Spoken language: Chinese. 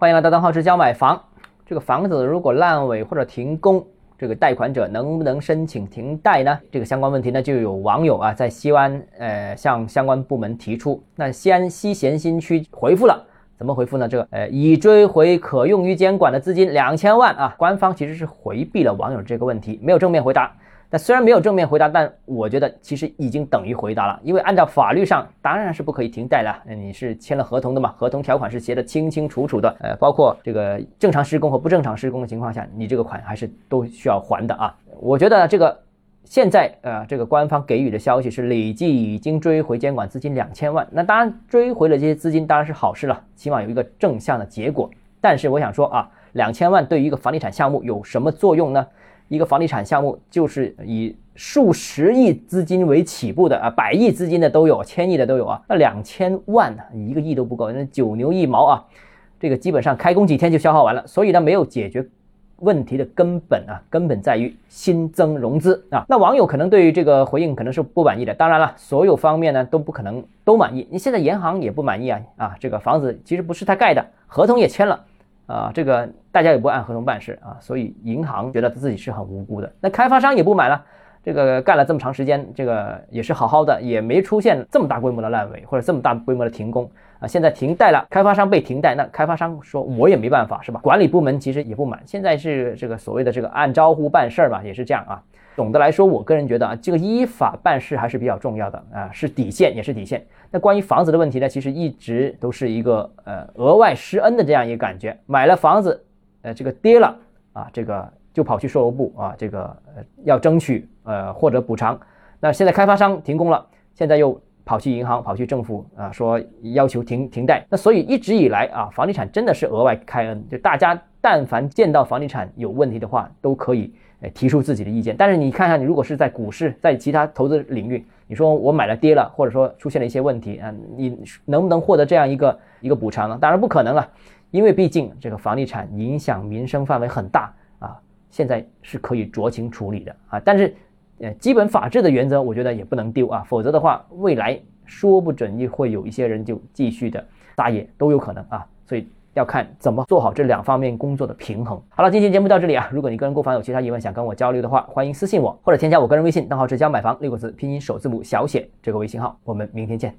欢迎来到邓浩之教买房。这个房子如果烂尾或者停工，这个贷款者能不能申请停贷呢？这个相关问题呢，就有网友啊在西安呃向相关部门提出。那西安西咸新区回复了，怎么回复呢？这个呃已追回可用于监管的资金两千万啊。官方其实是回避了网友这个问题，没有正面回答。那虽然没有正面回答，但我觉得其实已经等于回答了，因为按照法律上当然是不可以停贷了。你是签了合同的嘛？合同条款是写的清清楚楚的，呃，包括这个正常施工和不正常施工的情况下，你这个款还是都需要还的啊。我觉得这个现在呃，这个官方给予的消息是累计已经追回监管资金两千万。那当然追回了这些资金当然是好事了，起码有一个正向的结果。但是我想说啊，两千万对于一个房地产项目有什么作用呢？一个房地产项目就是以数十亿资金为起步的啊，百亿资金的都有，千亿的都有啊。那两千万呢，一个亿都不够，那九牛一毛啊，这个基本上开工几天就消耗完了。所以呢，没有解决问题的根本啊，根本在于新增融资啊。那网友可能对于这个回应可能是不满意的。当然了，所有方面呢都不可能都满意。你现在银行也不满意啊啊，这个房子其实不是他盖的，合同也签了。啊，这个大家也不按合同办事啊，所以银行觉得自己是很无辜的。那开发商也不买了，这个干了这么长时间，这个也是好好的，也没出现这么大规模的烂尾或者这么大规模的停工啊。现在停贷了，开发商被停贷，那开发商说我也没办法是吧？管理部门其实也不满，现在是这个所谓的这个按招呼办事儿吧，也是这样啊。总的来说，我个人觉得啊，这个依法办事还是比较重要的啊，是底线也是底线。那关于房子的问题呢，其实一直都是一个呃额外施恩的这样一个感觉。买了房子，呃，这个跌了啊，这个就跑去售楼部啊，这个呃要争取呃获得补偿。那现在开发商停工了，现在又跑去银行、跑去政府啊，说要求停停贷。那所以一直以来啊，房地产真的是额外开恩，就大家但凡见到房地产有问题的话，都可以。哎，提出自己的意见，但是你看看，你如果是在股市，在其他投资领域，你说我买了跌了，或者说出现了一些问题啊，你能不能获得这样一个一个补偿呢？当然不可能了，因为毕竟这个房地产影响民生范围很大啊，现在是可以酌情处理的啊，但是呃，基本法治的原则，我觉得也不能丢啊，否则的话，未来说不准又会有一些人就继续的撒野，都有可能啊，所以。要看怎么做好这两方面工作的平衡。好了，今天节目到这里啊。如果你个人购房有其他疑问想跟我交流的话，欢迎私信我或者添加我个人微信，账号是教买房六个字拼音首字母小写这个微信号。我们明天见。